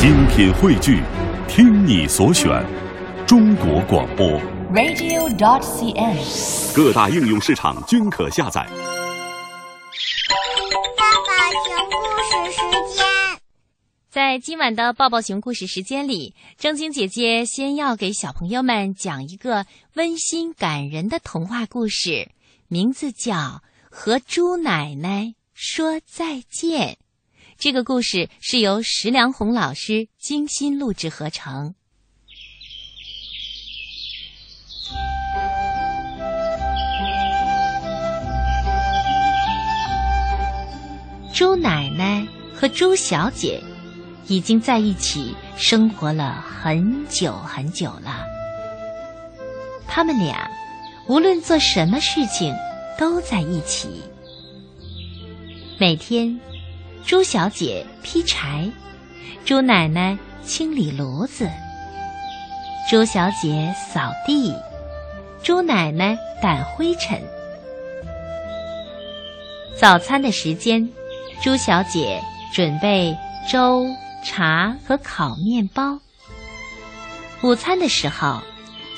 精品汇聚，听你所选，中国广播。radio.dot.cn，。各大应用市场均可下载。爸爸讲故事时间。在今晚的抱抱熊故事时间里，正晶姐姐先要给小朋友们讲一个温馨感人的童话故事，名字叫《和猪奶奶说再见》。这个故事是由石良红老师精心录制合成。猪奶奶和猪小姐已经在一起生活了很久很久了。他们俩无论做什么事情都在一起。每天，猪小姐劈柴，猪奶奶清理炉子，猪小姐扫地，猪奶奶掸灰尘。早餐的时间，猪小姐准备粥、茶和烤面包。午餐的时候，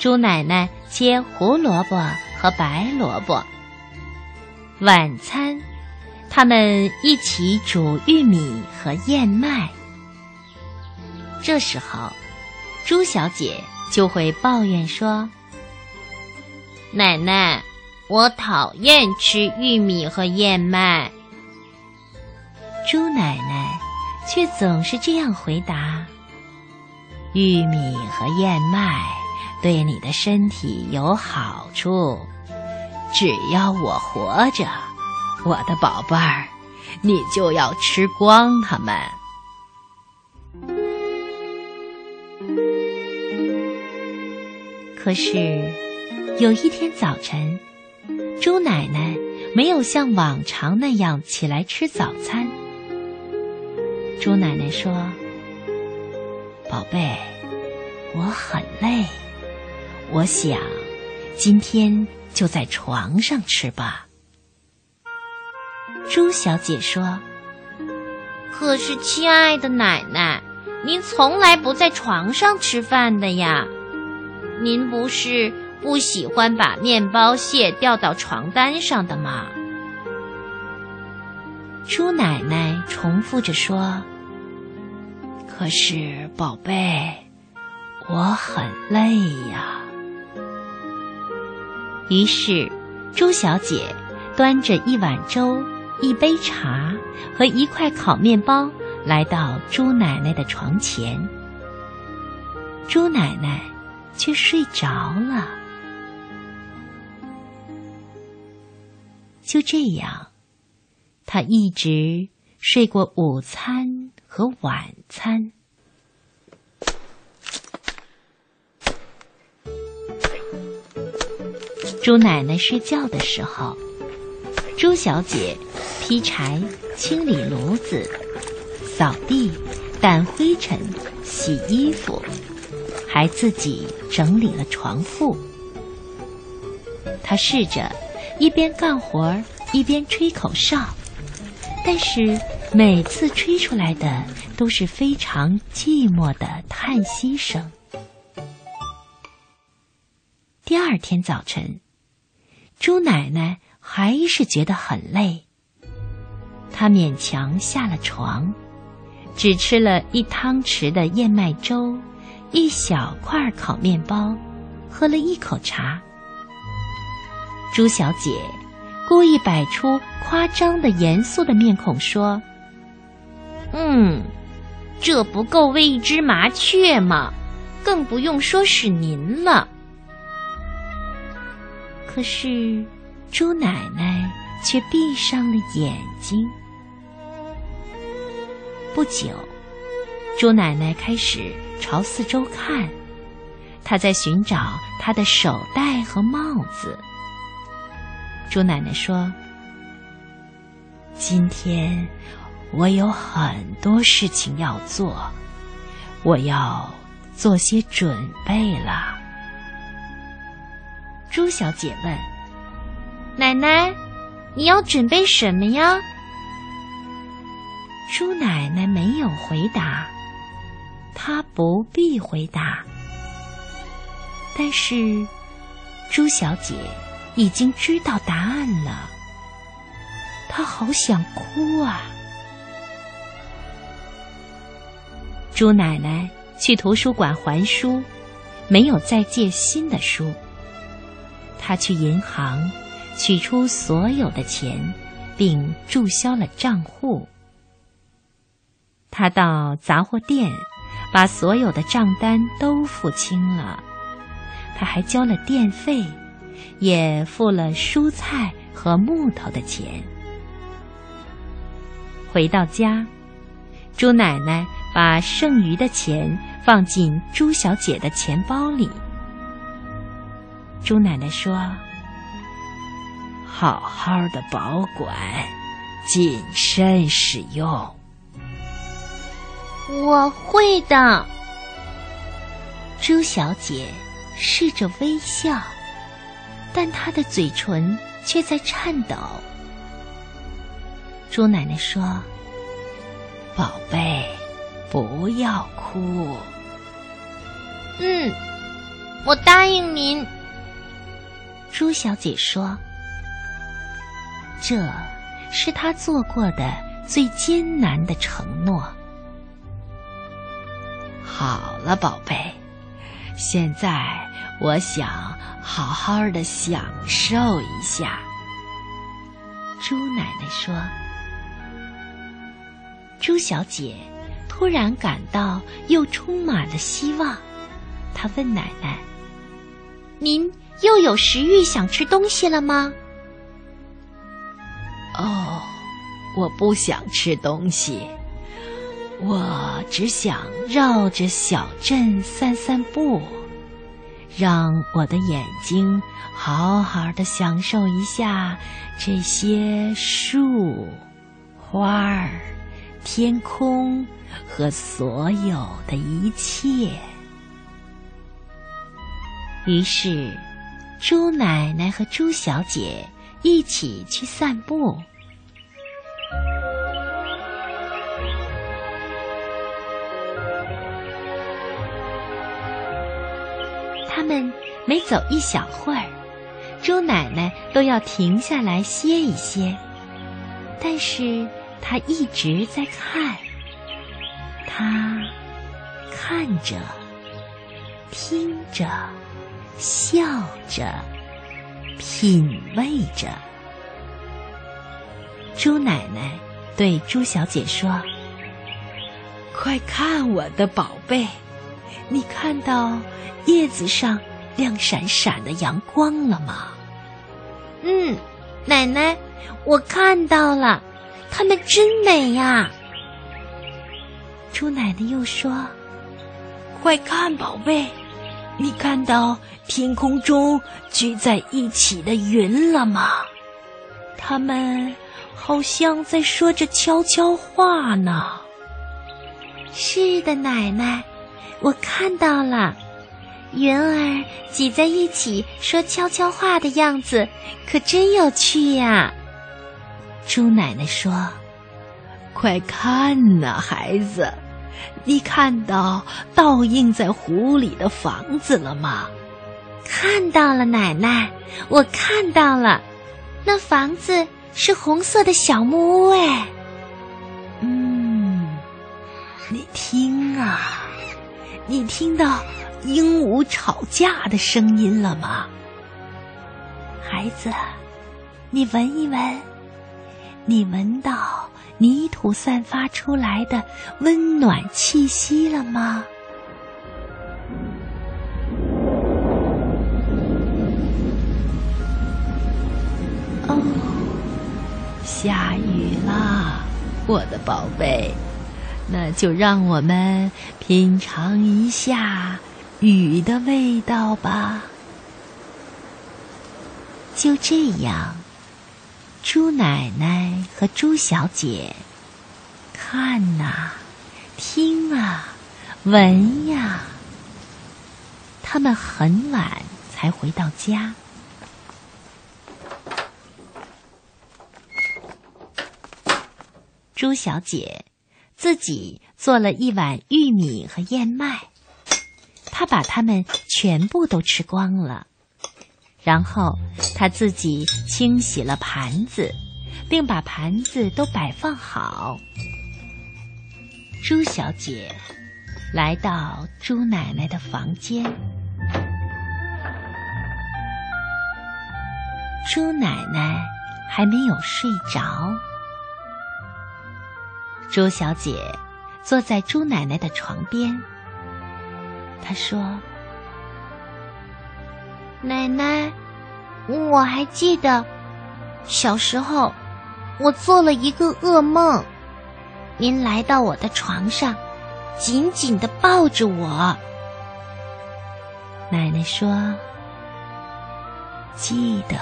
猪奶奶切胡萝卜和白萝卜。晚餐，他们一起煮玉米和燕麦。这时候，猪小姐就会抱怨说：“奶奶，我讨厌吃玉米和燕麦。”猪奶奶却总是这样回答：“玉米和燕麦对你的身体有好处，只要我活着，我的宝贝儿，你就要吃光它们。”可是有一天早晨，猪奶奶没有像往常那样起来吃早餐。猪奶奶说：“宝贝，我很累，我想今天就在床上吃吧。”猪小姐说：“可是，亲爱的奶奶，您从来不在床上吃饭的呀。您不是不喜欢把面包屑掉到床单上的吗？”猪奶奶重复着说：“可是，宝贝，我很累呀。”于是，猪小姐端着一碗粥、一杯茶和一块烤面包来到猪奶奶的床前。猪奶奶却睡着了。就这样。他一直睡过午餐和晚餐。猪奶奶睡觉的时候，朱小姐劈柴、清理炉子、扫地、掸灰尘、洗衣服，还自己整理了床铺。她试着一边干活一边吹口哨。但是每次吹出来的都是非常寂寞的叹息声。第二天早晨，朱奶奶还是觉得很累，他勉强下了床，只吃了一汤匙的燕麦粥，一小块烤面包，喝了一口茶。朱小姐。故意摆出夸张的严肃的面孔说：“嗯，这不够喂一只麻雀吗？更不用说是您了。”可是，猪奶奶却闭上了眼睛。不久，猪奶奶开始朝四周看，她在寻找她的手袋和帽子。猪奶奶说：“今天我有很多事情要做，我要做些准备了。”猪小姐问：“奶奶，你要准备什么呀？”猪奶奶没有回答，她不必回答。但是，朱小姐已经知道答案了，她好想哭啊！朱奶奶去图书馆还书，没有再借新的书。她去银行取出所有的钱，并注销了账户。他到杂货店，把所有的账单都付清了。他还交了电费，也付了蔬菜和木头的钱。回到家，朱奶奶把剩余的钱放进朱小姐的钱包里。朱奶奶说：“好好的保管，谨慎使用。”我会的，朱小姐。试着微笑，但她的嘴唇却在颤抖。朱奶奶说：“宝贝，不要哭。”“嗯，我答应您。”朱小姐说：“这是他做过的最艰难的承诺。”好了，宝贝。现在我想好好的享受一下。”猪奶奶说。朱小姐突然感到又充满了希望，她问奶奶：“您又有食欲想吃东西了吗？”“哦，我不想吃东西。”我只想绕着小镇散散步，让我的眼睛好好的享受一下这些树、花儿、天空和所有的一切。于是，猪奶奶和猪小姐一起去散步。们每走一小会儿，猪奶奶都要停下来歇一歇。但是她一直在看，她看着，听着，笑着，品味着。猪奶奶对猪小姐说：“快看我的宝贝，你看到？”叶子上亮闪闪的阳光了吗？嗯，奶奶，我看到了，它们真美呀。猪奶奶又说：“快看，宝贝，你看到天空中聚在一起的云了吗？它们好像在说着悄悄话呢。”是的，奶奶，我看到了。云儿挤在一起说悄悄话的样子，可真有趣呀！猪奶奶说：“快看呐，孩子，你看到倒映在湖里的房子了吗？”看到了，奶奶，我看到了，那房子是红色的小木屋哎。你听到？鹦鹉吵架的声音了吗，孩子？你闻一闻，你闻到泥土散发出来的温暖气息了吗？哦，下雨啦，我的宝贝，那就让我们品尝一下。雨的味道吧。就这样，猪奶奶和猪小姐看呐，听啊，闻呀。他们很晚才回到家。猪小姐自己做了一碗玉米和燕麦，他把它们全部都吃光了。然后他自己清洗了盘子，并把盘子都摆放好。猪小姐来到猪奶奶的房间，猪奶奶还没有睡着。朱小姐坐在朱奶奶的床边，她说。奶奶，我还记得小时候，我做了一个噩梦。您来到我的床上，紧紧的抱着我。奶奶说：“记得，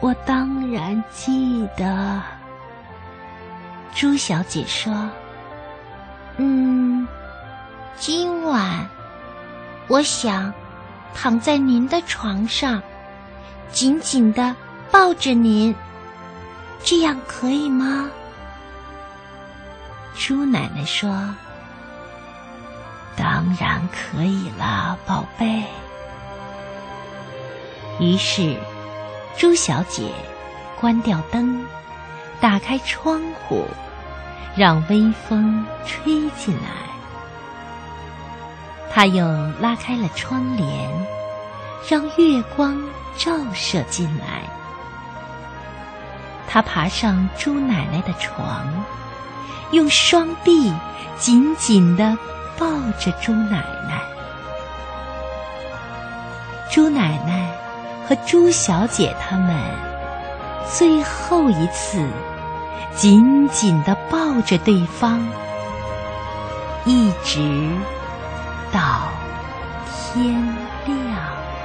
我当然记得。”朱小姐说：“嗯，今晚我想。”躺在您的床上，紧紧的抱着您，这样可以吗？朱奶奶说：“当然可以了，宝贝。”于是，朱小姐关掉灯，打开窗户，让微风吹进来。他又拉开了窗帘，让月光照射进来。他爬上猪奶奶的床，用双臂紧紧的抱着猪奶奶。猪奶奶和猪小姐他们最后一次紧紧的抱着对方，一直。到天亮。